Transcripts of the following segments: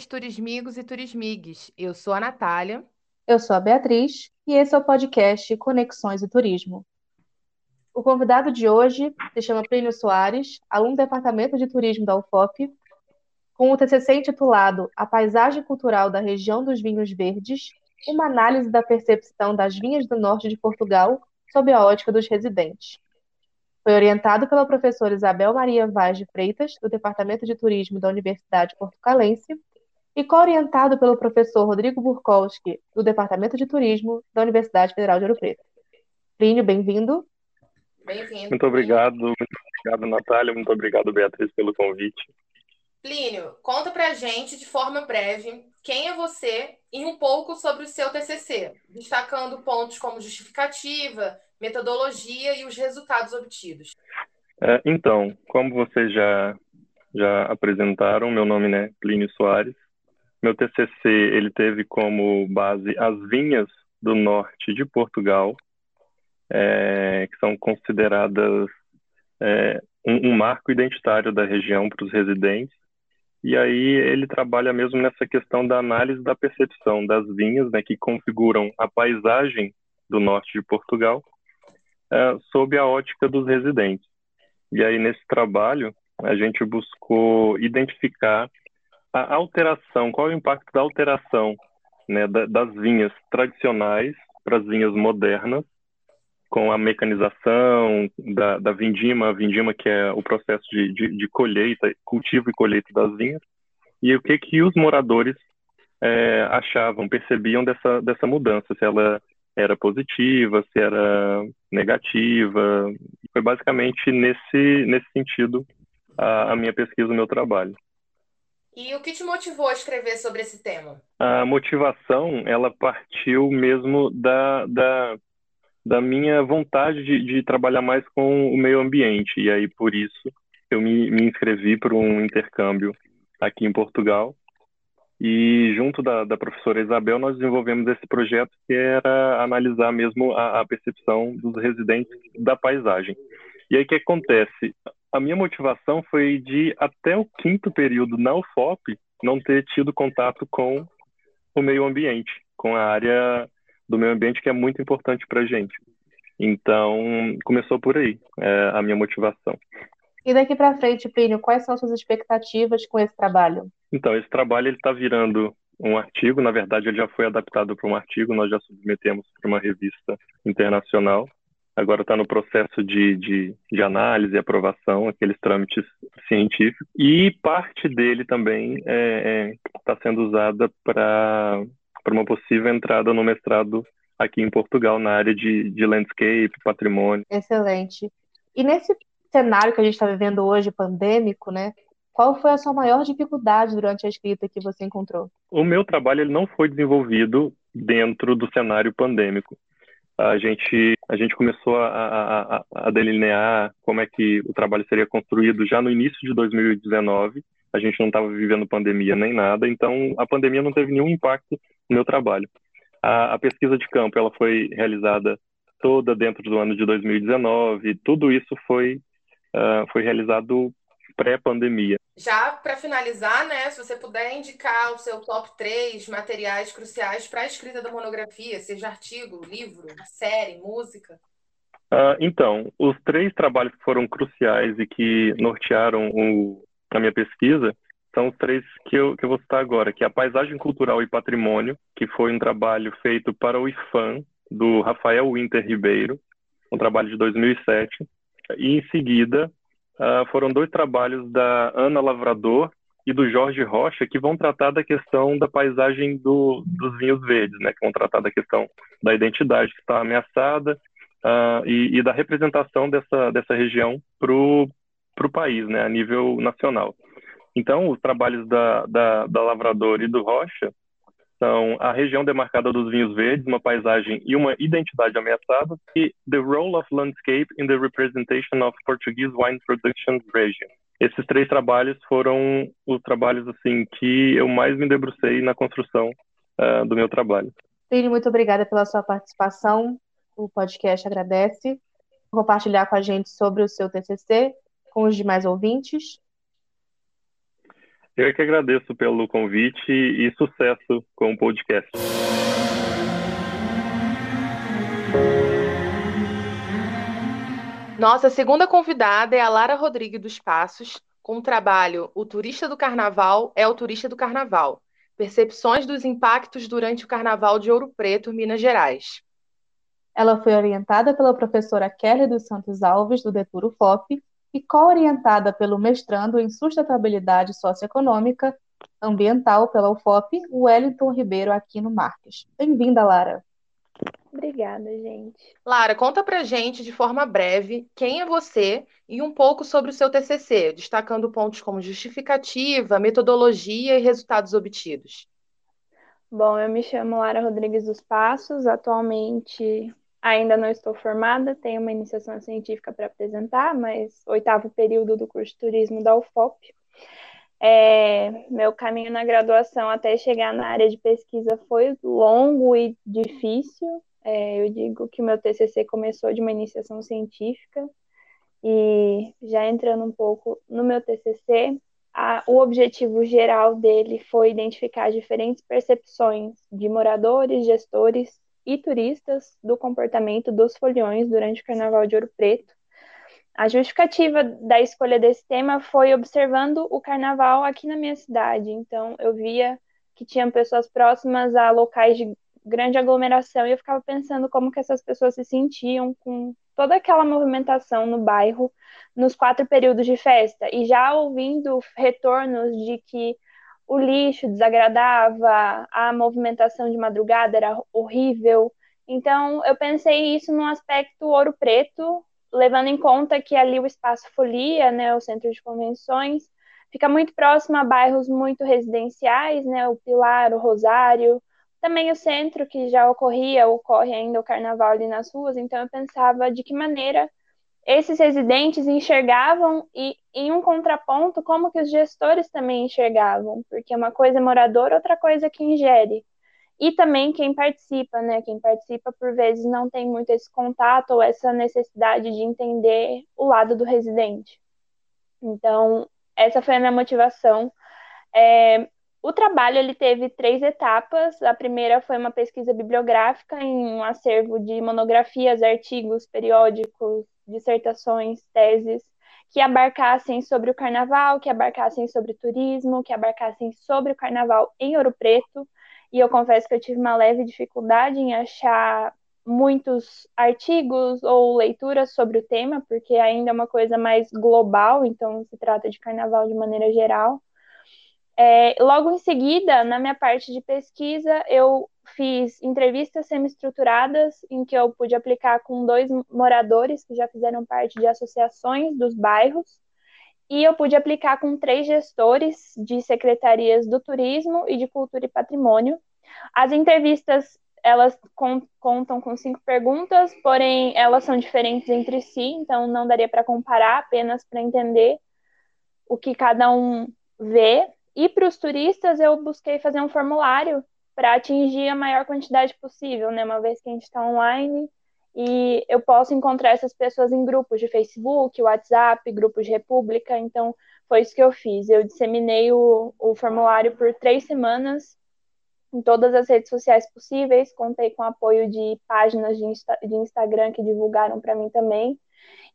turismigos e turismigues. Eu sou a Natália. Eu sou a Beatriz e esse é o podcast Conexões e Turismo. O convidado de hoje se chama Plínio Soares, aluno do Departamento de Turismo da UFOP, com o TCC intitulado A Paisagem Cultural da Região dos Vinhos Verdes, uma análise da percepção das vinhas do norte de Portugal sob a ótica dos residentes. Foi orientado pela professora Isabel Maria Vaz de Freitas, do Departamento de Turismo da Universidade Portucalense, e co-orientado pelo professor Rodrigo Burkowski, do Departamento de Turismo da Universidade Federal de Ouro Preto. Plínio, bem-vindo. Bem-vindo. Muito obrigado, muito obrigado, Natália, muito obrigado, Beatriz, pelo convite. Plínio, conta pra gente, de forma breve, quem é você e um pouco sobre o seu TCC, destacando pontos como justificativa, metodologia e os resultados obtidos. É, então, como vocês já, já apresentaram, meu nome é Plínio Soares. Meu TCC ele teve como base as vinhas do norte de Portugal, é, que são consideradas é, um, um marco identitário da região para os residentes. E aí ele trabalha mesmo nessa questão da análise da percepção das vinhas, né, que configuram a paisagem do norte de Portugal, é, sob a ótica dos residentes. E aí, nesse trabalho, a gente buscou identificar a alteração, qual é o impacto da alteração né, das vinhas tradicionais para as vinhas modernas, com a mecanização da, da vindima, a vindima que é o processo de, de, de, colheita, cultivo e colheita das vinhas, e o que que os moradores é, achavam, percebiam dessa, dessa mudança, se ela era positiva, se era negativa. Foi basicamente nesse, nesse sentido a, a minha pesquisa, o meu trabalho. E o que te motivou a escrever sobre esse tema? A motivação, ela partiu mesmo da, da, da minha vontade de, de trabalhar mais com o meio ambiente. E aí, por isso, eu me, me inscrevi para um intercâmbio aqui em Portugal e junto da, da, professora Isabel, nós desenvolvemos esse projeto que era analisar mesmo a, a, percepção dos residentes da paisagem. E aí o que acontece? A minha motivação foi de, até o quinto período na UFOP, não ter tido contato com o meio ambiente, com a área do meio ambiente que é muito importante para a gente. Então, começou por aí é, a minha motivação. E daqui para frente, Plínio, quais são suas expectativas com esse trabalho? Então, esse trabalho ele está virando um artigo, na verdade ele já foi adaptado para um artigo, nós já submetemos para uma revista internacional. Agora está no processo de, de, de, análise e aprovação, aqueles trâmites científicos. E parte dele também está é, é, tá sendo usada para uma possível entrada no mestrado aqui em Portugal, na área de, de landscape, patrimônio. Excelente. E nesse cenário que a gente está vivendo hoje, pandêmico, né? Qual foi a sua maior dificuldade durante a escrita que você encontrou? O meu trabalho ele não foi desenvolvido dentro do cenário pandêmico. A gente, a gente começou a, a, a delinear como é que o trabalho seria construído já no início de 2019. A gente não estava vivendo pandemia nem nada, então a pandemia não teve nenhum impacto no meu trabalho. A, a pesquisa de campo ela foi realizada toda dentro do ano de 2019. Tudo isso foi uh, foi realizado pré-pandemia. Já para finalizar, né, se você puder indicar o seu top 3 materiais cruciais para a escrita da monografia, seja artigo, livro, série, música. Uh, então, os três trabalhos que foram cruciais e que nortearam o, a minha pesquisa são os três que eu, que eu vou citar agora, que é a Paisagem Cultural e Patrimônio, que foi um trabalho feito para o IFAM, do Rafael Winter Ribeiro, um trabalho de 2007, e em seguida uh, foram dois trabalhos da Ana Lavrador e do Jorge Rocha que vão tratar da questão da paisagem do, dos vinhos verdes, né? Que vão tratar da questão da identidade que está ameaçada uh, e, e, da representação dessa, dessa região para o país, né? A nível nacional. Então, os trabalhos da, da, da Lavrador e do Rocha são a região demarcada dos vinhos verdes, uma paisagem e uma identidade ameaçada, e The Role of Landscape in the Representation of Portuguese Wine Production Region. Esses três trabalhos foram os trabalhos assim que eu mais me debrucei na construção uh, do meu trabalho. Lili, muito obrigada pela sua participação. O podcast agradece compartilhar com a gente sobre o seu TCC com os demais ouvintes. Eu é que agradeço pelo convite e sucesso com o podcast. Nossa segunda convidada é a Lara Rodrigues dos Passos, com o trabalho O Turista do Carnaval é o Turista do Carnaval. Percepções dos impactos durante o Carnaval de Ouro Preto, Minas Gerais. Ela foi orientada pela professora Kelly dos Santos Alves, do Deturo FOP, e co-orientada pelo mestrando em Sustentabilidade Socioeconômica Ambiental pela UFOP, Wellington Ribeiro Aquino Marques. Bem-vinda, Lara. Obrigada, gente. Lara, conta pra gente de forma breve quem é você e um pouco sobre o seu TCC, destacando pontos como justificativa, metodologia e resultados obtidos. Bom, eu me chamo Lara Rodrigues dos Passos, atualmente ainda não estou formada, tenho uma iniciação científica para apresentar, mas oitavo período do curso de turismo da UFOP. É, meu caminho na graduação até chegar na área de pesquisa foi longo e difícil. É, eu digo que meu TCC começou de uma iniciação científica e já entrando um pouco no meu TCC, a, o objetivo geral dele foi identificar diferentes percepções de moradores, gestores e turistas do comportamento dos foliões durante o Carnaval de Ouro Preto a justificativa da escolha desse tema foi observando o carnaval aqui na minha cidade. Então, eu via que tinham pessoas próximas a locais de grande aglomeração e eu ficava pensando como que essas pessoas se sentiam com toda aquela movimentação no bairro nos quatro períodos de festa e já ouvindo retornos de que o lixo desagradava, a movimentação de madrugada era horrível. Então, eu pensei isso num aspecto ouro preto, levando em conta que ali o espaço Folia, né, o centro de convenções, fica muito próximo a bairros muito residenciais, né, o Pilar, o Rosário, também o centro que já ocorria, ocorre ainda o carnaval ali nas ruas, então eu pensava de que maneira esses residentes enxergavam e em um contraponto como que os gestores também enxergavam, porque uma coisa é morador, outra coisa é quem gere e também quem participa, né? Quem participa, por vezes, não tem muito esse contato ou essa necessidade de entender o lado do residente. Então, essa foi a minha motivação. É, o trabalho ele teve três etapas. A primeira foi uma pesquisa bibliográfica em um acervo de monografias, artigos, periódicos, dissertações, teses que abarcassem sobre o carnaval, que abarcassem sobre turismo, que abarcassem sobre o carnaval em Ouro Preto e eu confesso que eu tive uma leve dificuldade em achar muitos artigos ou leituras sobre o tema, porque ainda é uma coisa mais global, então se trata de carnaval de maneira geral. É, logo em seguida, na minha parte de pesquisa, eu fiz entrevistas semi-estruturadas em que eu pude aplicar com dois moradores que já fizeram parte de associações dos bairros e eu pude aplicar com três gestores de secretarias do turismo e de cultura e patrimônio. As entrevistas elas contam com cinco perguntas, porém elas são diferentes entre si, então não daria para comparar, apenas para entender o que cada um vê. E para os turistas eu busquei fazer um formulário para atingir a maior quantidade possível, né? Uma vez que a gente está online, e eu posso encontrar essas pessoas em grupos de Facebook, WhatsApp, grupos de República. Então, foi isso que eu fiz. Eu disseminei o, o formulário por três semanas em todas as redes sociais possíveis. Contei com o apoio de páginas de, Insta, de Instagram que divulgaram para mim também.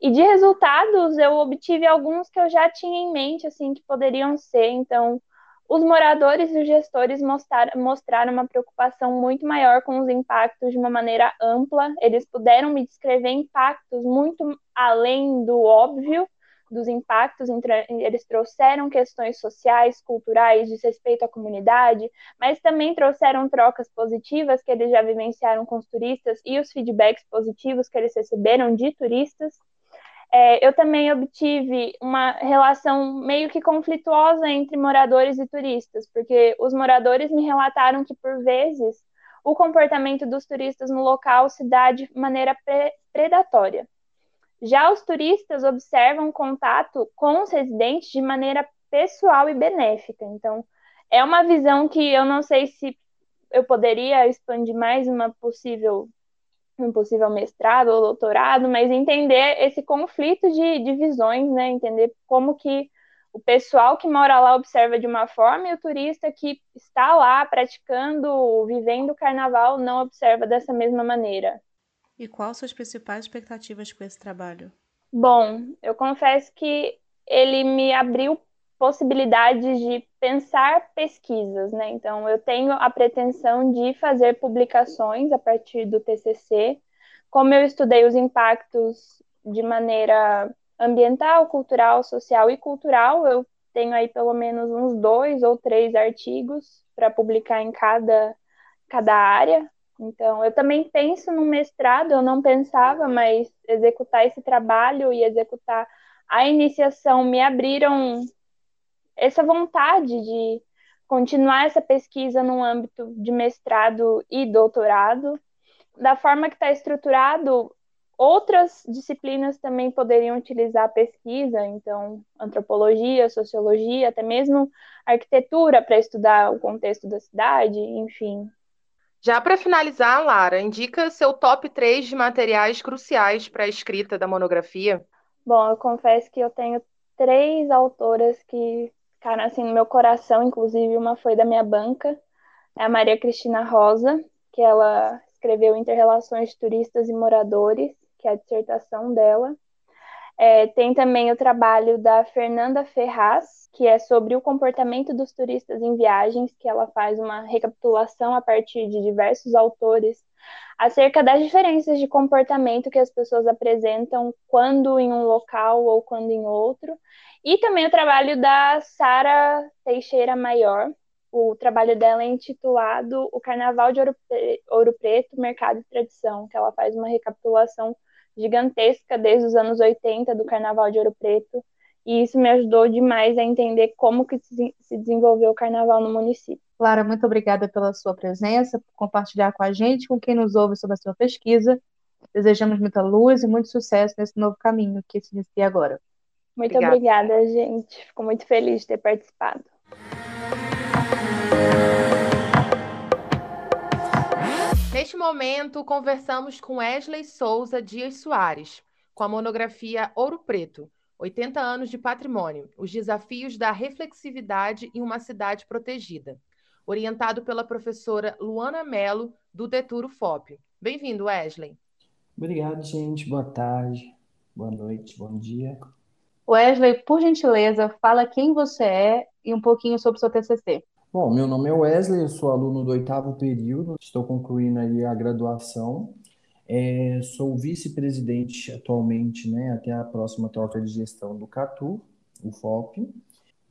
E de resultados, eu obtive alguns que eu já tinha em mente, assim, que poderiam ser. Então, os moradores e os gestores mostraram, uma preocupação muito maior com os impactos de uma maneira ampla. Eles puderam me descrever impactos muito além do óbvio dos impactos. Eles trouxeram questões sociais, culturais, de respeito à comunidade, mas também trouxeram trocas positivas que eles já vivenciaram com os turistas e os feedbacks positivos que eles receberam de turistas é, eu também obtive uma relação meio que conflituosa entre moradores e turistas, porque os moradores me relataram que, por vezes, o comportamento dos turistas no local se dá de maneira pre predatória. Já os turistas observam contato com os residentes de maneira pessoal e benéfica. Então, é uma visão que eu não sei se eu poderia expandir mais uma possível um possível mestrado ou doutorado, mas entender esse conflito de, de visões, né? Entender como que o pessoal que mora lá observa de uma forma e o turista que está lá praticando, vivendo o carnaval, não observa dessa mesma maneira. E quais suas principais expectativas com esse trabalho? Bom, eu confesso que ele me abriu possibilidades de pensar pesquisas, né? Então, eu tenho a pretensão de fazer publicações a partir do TCC. Como eu estudei os impactos de maneira ambiental, cultural, social e cultural, eu tenho aí pelo menos uns dois ou três artigos para publicar em cada, cada área. Então, eu também penso no mestrado, eu não pensava, mas executar esse trabalho e executar a iniciação me abriram essa vontade de continuar essa pesquisa no âmbito de mestrado e doutorado. Da forma que está estruturado, outras disciplinas também poderiam utilizar a pesquisa, então, antropologia, sociologia, até mesmo arquitetura para estudar o contexto da cidade, enfim. Já para finalizar, Lara, indica seu top 3 de materiais cruciais para a escrita da monografia. Bom, eu confesso que eu tenho três autoras que ficaram assim no meu coração, inclusive uma foi da minha banca, é a Maria Cristina Rosa, que ela escreveu Interrelações de Turistas e Moradores, que é a dissertação dela. É, tem também o trabalho da Fernanda Ferraz, que é sobre o comportamento dos turistas em viagens, que ela faz uma recapitulação a partir de diversos autores acerca das diferenças de comportamento que as pessoas apresentam quando em um local ou quando em outro. E também o trabalho da Sara Teixeira Maior. O trabalho dela é intitulado O Carnaval de Ouro, Ouro Preto, Mercado e Tradição, que ela faz uma recapitulação gigantesca desde os anos 80 do Carnaval de Ouro Preto, e isso me ajudou demais a entender como que se desenvolveu o carnaval no município. Clara, muito obrigada pela sua presença, por compartilhar com a gente, com quem nos ouve sobre a sua pesquisa. Desejamos muita luz e muito sucesso nesse novo caminho que se inicia agora. Muito obrigada, obrigada gente. Fico muito feliz de ter participado. Momento, conversamos com Wesley Souza Dias Soares, com a monografia Ouro Preto, 80 anos de patrimônio, os desafios da reflexividade em uma cidade protegida, orientado pela professora Luana Mello, do Deturo FOP. Bem-vindo, Wesley. Obrigado, gente. Boa tarde, boa noite, bom dia. Wesley, por gentileza, fala quem você é e um pouquinho sobre o seu TCC. Bom, meu nome é Wesley, eu sou aluno do oitavo período, estou concluindo aí a graduação. É, sou vice-presidente atualmente, né, até a próxima troca de gestão do CATU, o FOP.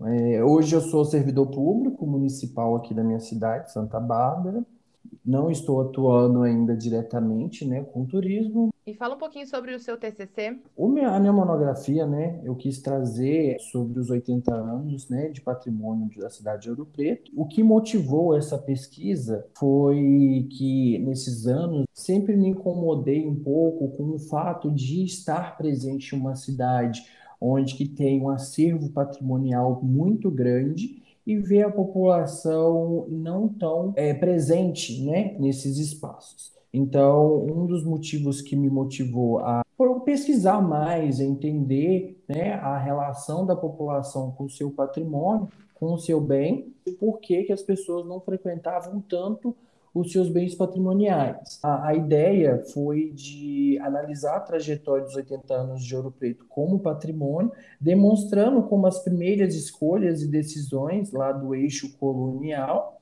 É, hoje eu sou servidor público municipal aqui da minha cidade, Santa Bárbara. Não estou atuando ainda diretamente né, com turismo. E fala um pouquinho sobre o seu TCC. O meu, a minha monografia, né, eu quis trazer sobre os 80 anos né, de patrimônio da cidade de Ouro Preto. O que motivou essa pesquisa foi que, nesses anos, sempre me incomodei um pouco com o fato de estar presente em uma cidade onde que tem um acervo patrimonial muito grande e ver a população não tão é, presente né, nesses espaços. Então, um dos motivos que me motivou a pesquisar mais, a entender né, a relação da população com o seu patrimônio, com o seu bem, e por que, que as pessoas não frequentavam tanto os seus bens patrimoniais. A, a, ideia foi de analisar a trajetória dos 80 anos de Ouro Preto como patrimônio, demonstrando como as primeiras escolhas e decisões lá do eixo colonial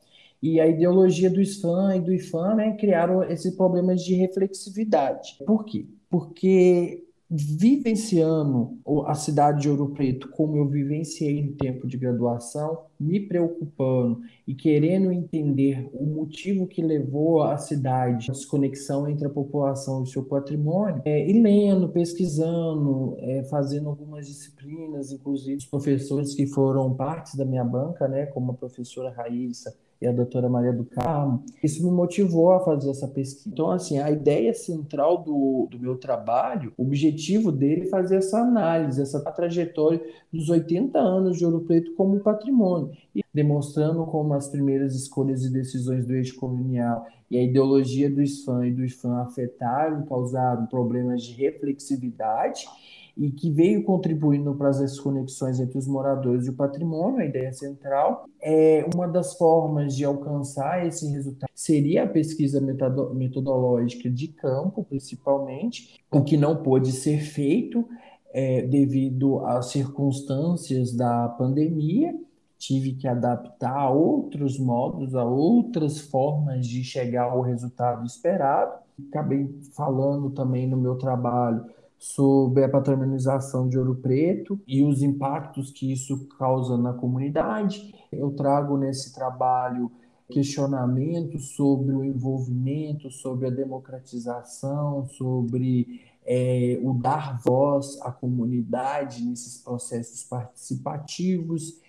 e a ideologia do SFAM e do IFAM né, criaram esses problemas de reflexividade. Por quê? Porque vivenciando a cidade de Ouro Preto como eu vivenciei no tempo de graduação, me preocupando e querendo entender o motivo que levou a cidade, a desconexão entre a população e o seu patrimônio, é, e lendo, pesquisando, é, fazendo algumas disciplinas, inclusive os professores que foram partes da minha banca, né, como a professora Raíssa e a doutora Maria do Carmo, isso me motivou a fazer essa pesquisa. Então, assim, a ideia central do, do meu trabalho, o objetivo dele é fazer essa análise, essa trajetória dos 80 anos de Ouro Preto como patrimônio, e demonstrando como as primeiras escolhas e decisões do eixo colonial e a ideologia do SFAM e do IFAM afetaram, causaram problemas de reflexividade, e que veio contribuindo para as conexões entre os moradores e o patrimônio, a ideia central. É uma das formas de alcançar esse resultado seria a pesquisa metodológica de campo, principalmente, o que não pôde ser feito é, devido às circunstâncias da pandemia. Tive que adaptar a outros modos, a outras formas de chegar ao resultado esperado. Acabei falando também no meu trabalho sobre a patrimonialização de Ouro Preto e os impactos que isso causa na comunidade. Eu trago nesse trabalho questionamentos sobre o envolvimento, sobre a democratização, sobre é, o dar voz à comunidade nesses processos participativos.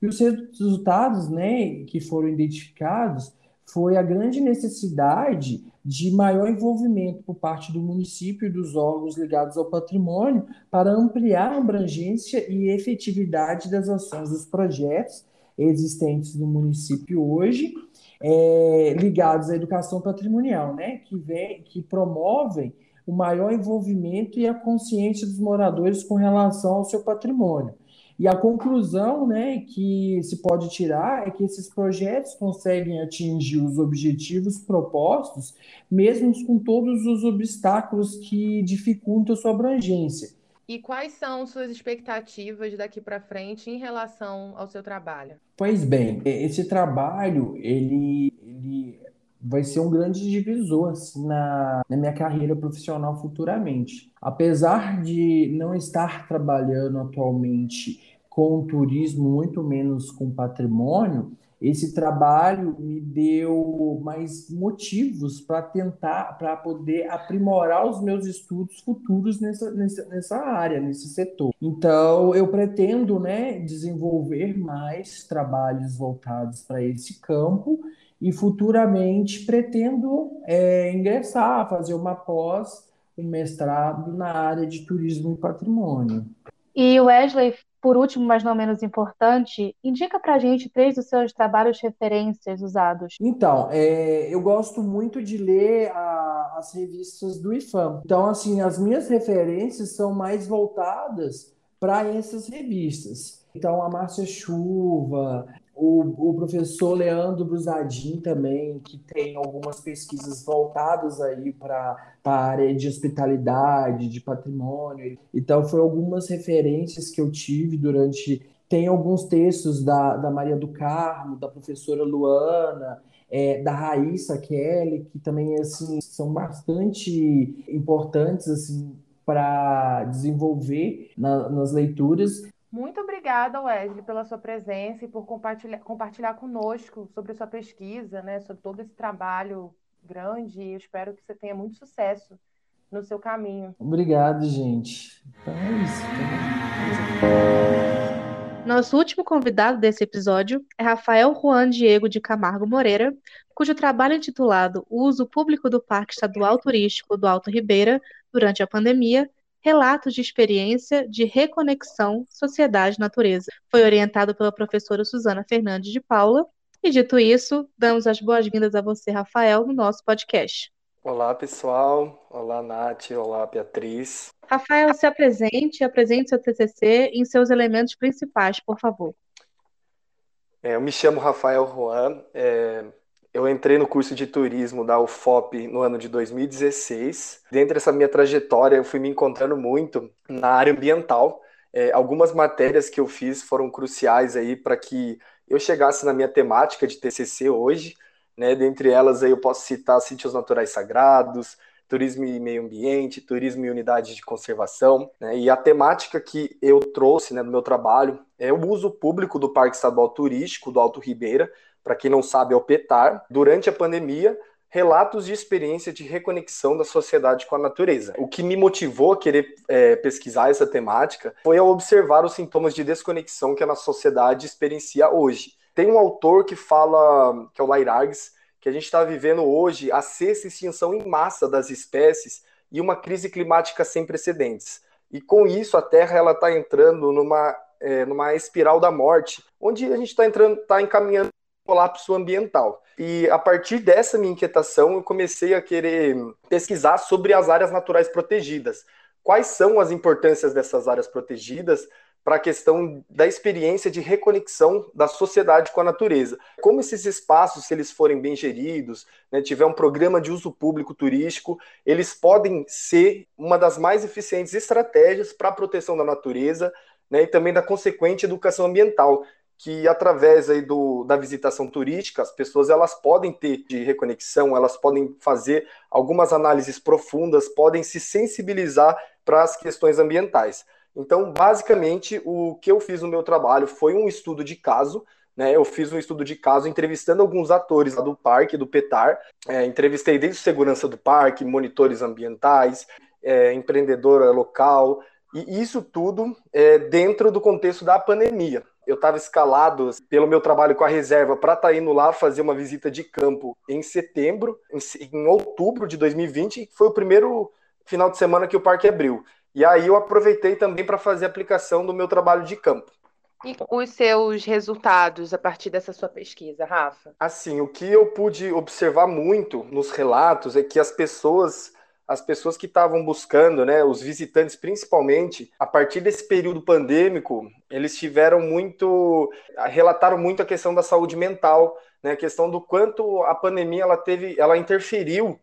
E os resultados né, que foram identificados foi a grande necessidade de maior envolvimento por parte do município e dos órgãos ligados ao patrimônio para ampliar a abrangência e efetividade das ações dos projetos existentes no município hoje, é, ligados à educação patrimonial, né, que, vem, que promovem o maior envolvimento e a consciência dos moradores com relação ao seu patrimônio. E a conclusão né, que se pode tirar é que esses projetos conseguem atingir os objetivos propostos, mesmo com todos os obstáculos que dificultam sua abrangência. E quais são suas expectativas daqui para frente em relação ao seu trabalho? Pois bem, esse trabalho ele, ele vai ser um grande divisor assim, na, na minha carreira profissional futuramente. Apesar de não estar trabalhando atualmente com turismo, muito menos com patrimônio, esse trabalho me deu mais motivos para tentar, para poder aprimorar os meus estudos futuros nessa, nessa, nessa área, nesse setor. Então, eu pretendo né, desenvolver mais trabalhos voltados para esse campo e futuramente pretendo é, ingressar, fazer uma pós, um mestrado na área de turismo e patrimônio. E Wesley, por último, mas não menos importante, indica para a gente três dos seus trabalhos referências usados. Então, é, eu gosto muito de ler a, as revistas do IFAM. Então, assim, as minhas referências são mais voltadas para essas revistas. Então, a Márcia Chuva, o, o professor Leandro Brusadin também, que tem algumas pesquisas voltadas aí para a área de hospitalidade, de patrimônio. Então, foi algumas referências que eu tive durante. Tem alguns textos da, da Maria do Carmo, da professora Luana, é, da Raíssa Kelly, que também assim, são bastante importantes assim, para desenvolver na, nas leituras. Muito obrigada, Wesley, pela sua presença e por compartilhar, compartilhar conosco sobre a sua pesquisa, né, sobre todo esse trabalho grande. Eu espero que você tenha muito sucesso no seu caminho. Obrigado, gente. Então é isso. Nosso último convidado desse episódio é Rafael Juan Diego de Camargo Moreira, cujo trabalho intitulado O uso público do Parque Estadual Turístico do Alto Ribeira durante a pandemia Relatos de experiência de reconexão sociedade-natureza. Foi orientado pela professora Suzana Fernandes de Paula. E dito isso, damos as boas-vindas a você, Rafael, no nosso podcast. Olá, pessoal. Olá, Nath. Olá, Beatriz. Rafael, se apresente e apresente seu TCC em seus elementos principais, por favor. É, eu me chamo Rafael Juan, é, eu entrei no curso de turismo da UFOP no ano de 2016. Dentro dessa minha trajetória, eu fui me encontrando muito na área ambiental. É, algumas matérias que eu fiz foram cruciais aí para que eu chegasse na minha temática de TCC hoje. Né? Dentre elas, aí eu posso citar sítios naturais sagrados, turismo e meio ambiente, turismo e unidades de conservação. Né? E a temática que eu trouxe né, no meu trabalho é o uso público do Parque Estadual Turístico do Alto Ribeira, para quem não sabe, é o PETAR, durante a pandemia, relatos de experiência de reconexão da sociedade com a natureza. O que me motivou a querer é, pesquisar essa temática foi ao observar os sintomas de desconexão que a nossa sociedade experiencia hoje. Tem um autor que fala, que é o Lairargues, que a gente está vivendo hoje a sexta extinção em massa das espécies e uma crise climática sem precedentes. E com isso a Terra ela está entrando numa, é, numa espiral da morte, onde a gente está entrando, está encaminhando colapso ambiental. E a partir dessa minha inquietação, eu comecei a querer pesquisar sobre as áreas naturais protegidas, quais são as importâncias dessas áreas protegidas para a questão da experiência de reconexão da sociedade com a natureza. Como esses espaços, se eles forem bem geridos, né, tiver um programa de uso público turístico, eles podem ser uma das mais eficientes estratégias para a proteção da natureza né, e também da consequente educação ambiental, que através aí do, da visitação turística, as pessoas elas podem ter de reconexão, elas podem fazer algumas análises profundas, podem se sensibilizar para as questões ambientais. Então, basicamente, o que eu fiz no meu trabalho foi um estudo de caso. Né, eu fiz um estudo de caso entrevistando alguns atores lá do parque, do PETAR. É, entrevistei desde segurança do parque, monitores ambientais, é, empreendedora local, e isso tudo é, dentro do contexto da pandemia. Eu estava escalado pelo meu trabalho com a reserva para estar tá indo lá fazer uma visita de campo em setembro, em, em outubro de 2020, que foi o primeiro final de semana que o parque abriu. E aí eu aproveitei também para fazer a aplicação do meu trabalho de campo. E os seus resultados a partir dessa sua pesquisa, Rafa? Assim, o que eu pude observar muito nos relatos é que as pessoas, as pessoas que estavam buscando, né, os visitantes principalmente, a partir desse período pandêmico, eles tiveram muito, relataram muito a questão da saúde mental, né, a questão do quanto a pandemia ela teve, ela interferiu,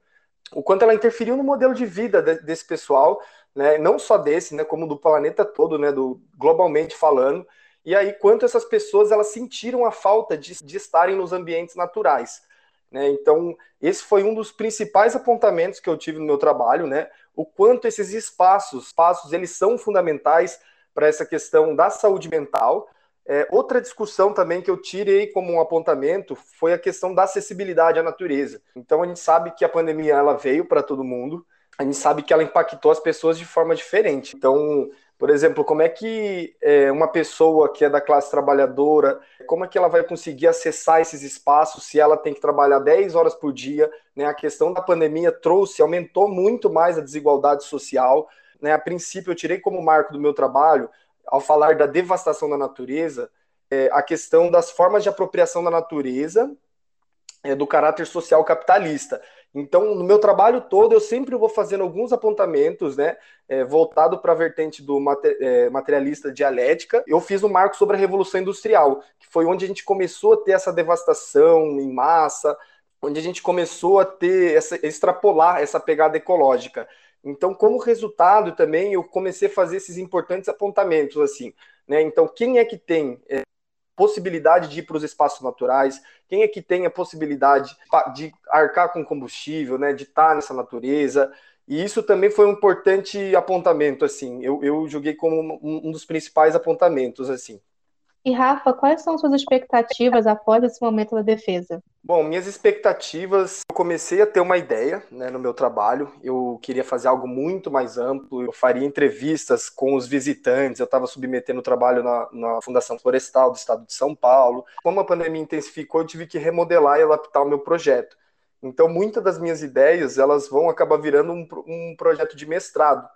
o quanto ela interferiu no modelo de vida desse pessoal né? Não só desse, né? Como do planeta todo, né? Do globalmente falando. E aí, quanto essas pessoas elas sentiram a falta de, de estarem nos ambientes naturais. Né? Então, esse foi um dos principais apontamentos que eu tive no meu trabalho, né? O quanto esses espaços, espaços, eles são fundamentais para essa questão da saúde mental. É, outra discussão também que eu tirei como um apontamento foi a questão da acessibilidade à natureza. Então, a gente sabe que a pandemia ela veio para todo mundo, a gente sabe que ela impactou as pessoas de forma diferente. Então, por exemplo, como é que é, uma pessoa que é da classe trabalhadora, como é que ela vai conseguir acessar esses espaços se ela tem que trabalhar 10 horas por dia? Né? A questão da pandemia trouxe, aumentou muito mais a desigualdade social. Né? A princípio, eu tirei como marco do meu trabalho, ao falar da devastação da natureza, é, a questão das formas de apropriação da natureza é, do caráter social capitalista. Então, no meu trabalho todo, eu sempre vou fazendo alguns apontamentos, né, é, voltado para a vertente do é, materialista dialética. Eu fiz um marco sobre a Revolução Industrial, que foi onde a gente começou a ter essa devastação em massa, onde a gente começou a ter, essa, extrapolar essa pegada ecológica. Então, como resultado também, eu comecei a fazer esses importantes apontamentos, assim, né? Então, quem é que tem é, possibilidade de ir para os espaços naturais, quem é que tem a possibilidade de arcar com combustível, né, de estar nessa natureza. E isso também foi um importante apontamento, assim, eu, eu joguei como um dos principais apontamentos, assim. E Rafa, quais são suas expectativas após esse momento da defesa? Bom, minhas expectativas, eu comecei a ter uma ideia né, no meu trabalho. Eu queria fazer algo muito mais amplo. Eu faria entrevistas com os visitantes. Eu estava submetendo o trabalho na, na, Fundação Florestal do Estado de São Paulo. Como a pandemia intensificou, eu tive que remodelar e adaptar o meu projeto. Então, muitas das minhas ideias elas vão acabar virando um, um projeto de mestrado.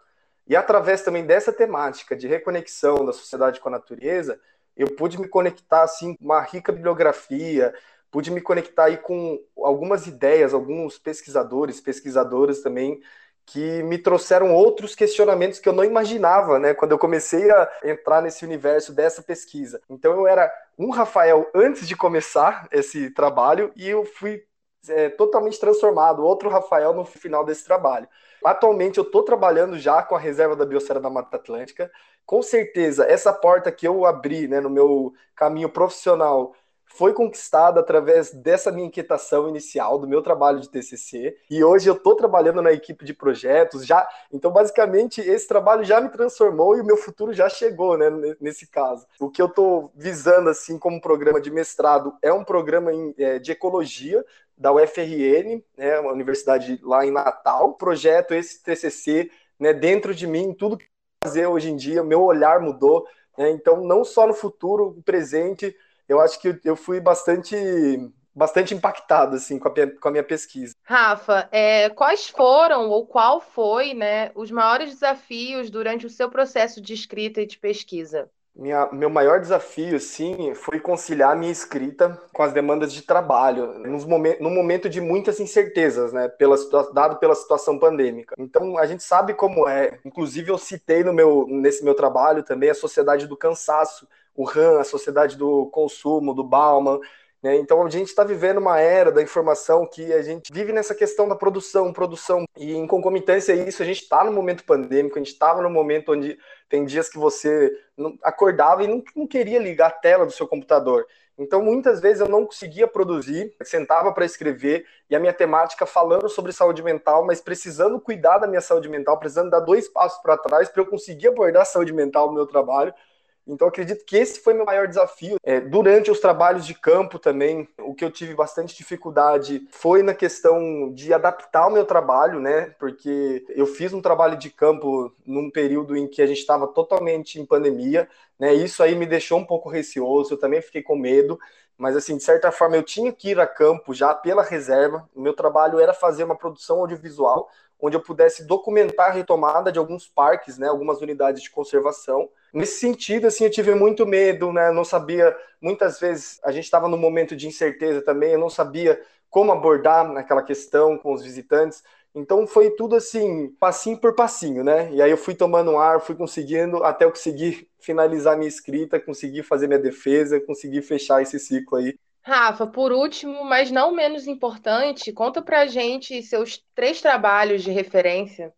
E através também dessa temática de reconexão da sociedade com a natureza, eu pude me conectar assim uma rica bibliografia, pude me conectar aí com algumas ideias, alguns pesquisadores, pesquisadoras também que me trouxeram outros questionamentos que eu não imaginava, né, quando eu comecei a entrar nesse universo dessa pesquisa. Então eu era um Rafael antes de começar esse trabalho e eu fui é, totalmente transformado, outro Rafael no final desse trabalho. Atualmente eu estou trabalhando já com a reserva da Biosfera da Mata Atlântica, com certeza, essa porta que eu abri né, no meu caminho profissional foi conquistada através dessa minha inquietação inicial do meu trabalho de TCC e hoje eu estou trabalhando na equipe de projetos já então basicamente esse trabalho já me transformou e o meu futuro já chegou né, nesse caso. O que eu estou visando assim como programa de mestrado é um programa é, de ecologia da UFRN né, uma universidade lá em Natal. Projeto esse TCC né, dentro de mim tudo que fazer hoje em dia, meu olhar mudou. Né? Então, não só no futuro, no presente, eu acho que eu fui bastante bastante impactado assim com a, com a minha pesquisa. Rafa, é, quais foram ou qual foi, né, os maiores desafios durante o seu processo de escrita e de pesquisa? Minha, meu maior desafio, sim, foi conciliar minha escrita com as demandas de trabalho, nos momen num momento de muitas incertezas, né, pela, dado pela situação pandêmica. Então, a gente sabe como é. Inclusive, eu citei no meu, nesse meu trabalho também a Sociedade do Cansaço, o RAM, a Sociedade do Consumo, do Bauman, né? Então a gente está vivendo uma era da informação que a gente vive nessa questão da produção, produção, e em concomitância a isso, a gente está no momento pandêmico, a gente estava no momento onde tem dias que você acordava e não, não queria ligar a tela do seu computador. Então, muitas vezes eu não conseguia produzir, sentava para escrever e a minha temática falando sobre saúde mental, mas precisando cuidar da minha saúde mental, precisando dar dois passos para trás para eu conseguir abordar a saúde mental no meu trabalho. Então, acredito que esse foi meu maior desafio. É, durante os trabalhos de campo também, o que eu tive bastante dificuldade foi na questão de adaptar o meu trabalho, né? Porque eu fiz um trabalho de campo num período em que a gente estava totalmente em pandemia, né? Isso aí me deixou um pouco receoso, eu também fiquei com medo. Mas, assim, de certa forma, eu tinha que ir a campo já pela reserva. O meu trabalho era fazer uma produção audiovisual, onde eu pudesse documentar a retomada de alguns parques, né? Algumas unidades de conservação Nesse sentido, assim, eu tive muito medo, né? não sabia, muitas vezes a gente estava num momento de incerteza também, eu não sabia como abordar aquela questão com os visitantes. Então foi tudo assim, passinho por passinho, né? E aí eu fui tomando ar, fui conseguindo até eu conseguir finalizar minha escrita, conseguir fazer minha defesa, conseguir fechar esse ciclo aí. Rafa, por último, mas não menos importante, conta pra gente seus três trabalhos de referência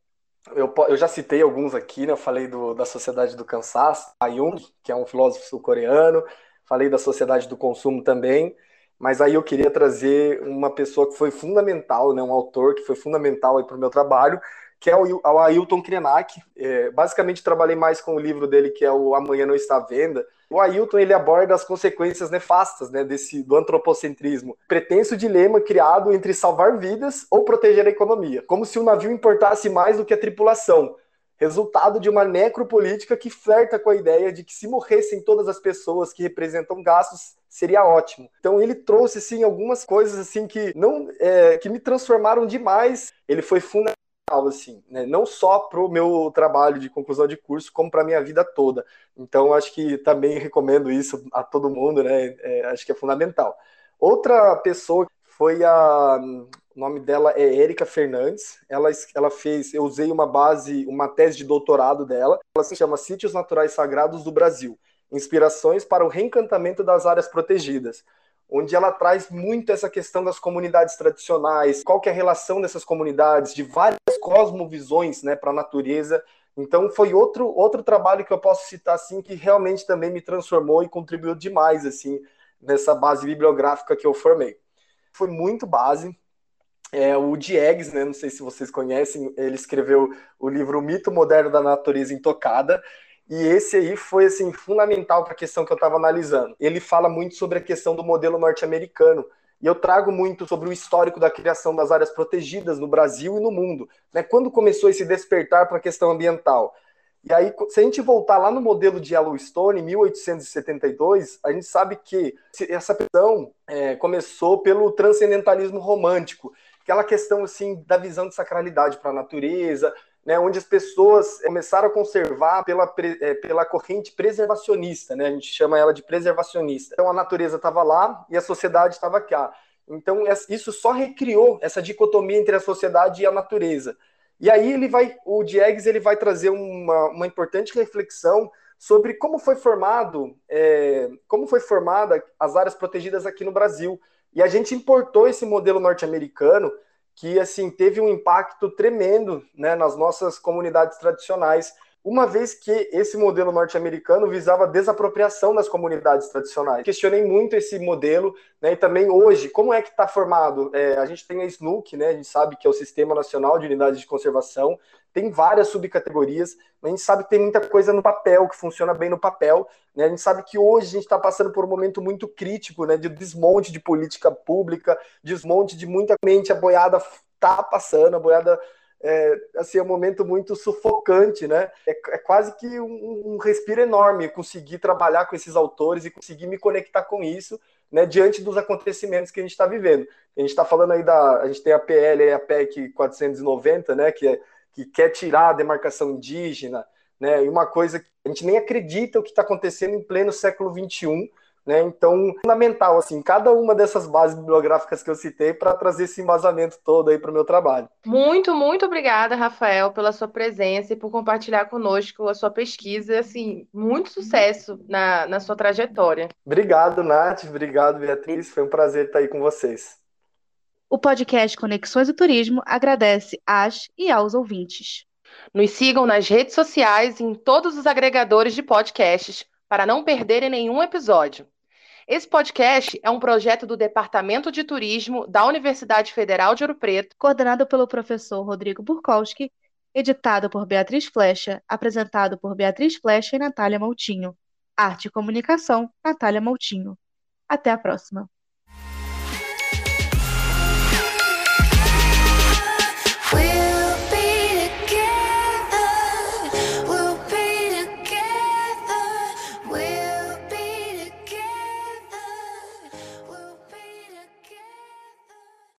eu, eu já citei alguns aqui, né? Eu falei do, da Sociedade do Cansaço, a Jung, que é um filósofo sul-coreano, falei da Sociedade do Consumo também, mas aí eu queria trazer uma pessoa que foi fundamental, né? Um autor que foi fundamental para o meu trabalho, que é o, o Ailton Krenak. É, basicamente, trabalhei mais com o livro dele, que é o Amanhã Não Está à Venda, o Ailton ele aborda as consequências nefastas né, desse, do antropocentrismo. Pretenso dilema criado entre salvar vidas ou proteger a economia, como se o navio importasse mais do que a tripulação. Resultado de uma necropolítica que flerta com a ideia de que se morressem todas as pessoas que representam gastos, seria ótimo. Então ele trouxe assim algumas coisas assim que não é, que me transformaram demais. Ele foi fundamental assim, né? não só para o meu trabalho de conclusão de curso, como para minha vida toda. Então, acho que também recomendo isso a todo mundo, né? É, acho que é fundamental. Outra pessoa foi a. O nome dela é Érica Fernandes. Ela, ela fez. Eu usei uma base, uma tese de doutorado dela. Ela se chama Sítios Naturais Sagrados do Brasil Inspirações para o Reencantamento das Áreas Protegidas onde ela traz muito essa questão das comunidades tradicionais, qual que é a relação dessas comunidades, de várias cosmovisões né, para a natureza. Então foi outro, outro trabalho que eu posso citar assim que realmente também me transformou e contribuiu demais assim nessa base bibliográfica que eu formei. Foi muito base. É, o Diegues, né, não sei se vocês conhecem, ele escreveu o livro Mito Moderno da Natureza Intocada, e esse aí foi assim fundamental para a questão que eu estava analisando. Ele fala muito sobre a questão do modelo norte-americano. E eu trago muito sobre o histórico da criação das áreas protegidas no Brasil e no mundo. Né? Quando começou esse despertar para a questão ambiental? E aí, se a gente voltar lá no modelo de Yellowstone, 1872, a gente sabe que essa questão é, começou pelo transcendentalismo romântico, aquela questão assim da visão de sacralidade para a natureza, né, onde as pessoas começaram a conservar pela, é, pela corrente preservacionista, né, a gente chama ela de preservacionista. Então a natureza estava lá e a sociedade estava cá. Então isso só recriou essa dicotomia entre a sociedade e a natureza. E aí ele vai, o Diegues ele vai trazer uma, uma importante reflexão sobre como foi formado, é, como foi formada as áreas protegidas aqui no Brasil. E a gente importou esse modelo norte-americano que assim teve um impacto tremendo né, nas nossas comunidades tradicionais, uma vez que esse modelo norte-americano visava a desapropriação das comunidades tradicionais. Questionei muito esse modelo, né, e também hoje, como é que está formado? É, a gente tem a SNUC, né, a gente sabe que é o Sistema Nacional de Unidades de Conservação, tem várias subcategorias, mas a gente sabe que tem muita coisa no papel, que funciona bem no papel. Né? A gente sabe que hoje a gente está passando por um momento muito crítico né, de desmonte de política pública, desmonte de muita mente, a boiada está passando, a boiada é, assim, é um momento muito sufocante, né? É, é quase que um, um, respiro enorme conseguir trabalhar com esses autores e conseguir me conectar com isso, né? Diante dos acontecimentos que a gente está vivendo. A gente está falando aí da, a gente tem a PL, a PEC 490, né? Que é que quer tirar a demarcação indígena, né? E uma coisa que a gente nem acredita o que está acontecendo em pleno século XXI, né? Então, fundamental, assim, cada uma dessas bases bibliográficas que eu citei para trazer esse embasamento todo aí para o meu trabalho. Muito, muito obrigada, Rafael, pela sua presença e por compartilhar conosco a sua pesquisa. Assim, muito sucesso na, na sua trajetória. Obrigado, Nath. Obrigado, Beatriz. Foi um prazer estar aí com vocês. O podcast Conexões e Turismo agradece às e aos ouvintes. Nos sigam nas redes sociais e em todos os agregadores de podcasts para não perderem nenhum episódio. Esse podcast é um projeto do Departamento de Turismo da Universidade Federal de Ouro Preto, coordenado pelo professor Rodrigo Burkowski, editado por Beatriz Flecha, apresentado por Beatriz Flecha e Natália Moutinho. Arte e Comunicação, Natália Moutinho. Até a próxima.